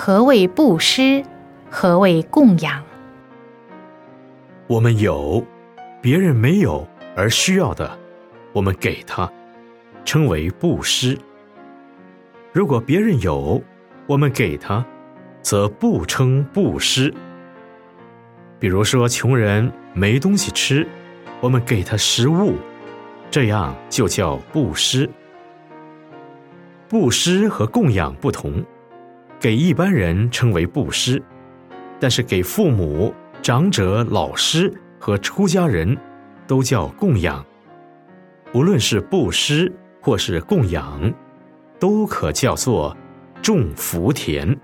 何谓布施？何谓供养？我们有，别人没有而需要的，我们给他，称为布施；如果别人有，我们给他，则不称布施。比如说，穷人没东西吃，我们给他食物，这样就叫布施。布施和供养不同，给一般人称为布施，但是给父母、长者、老师和出家人都叫供养。无论是布施或是供养，都可叫做种福田。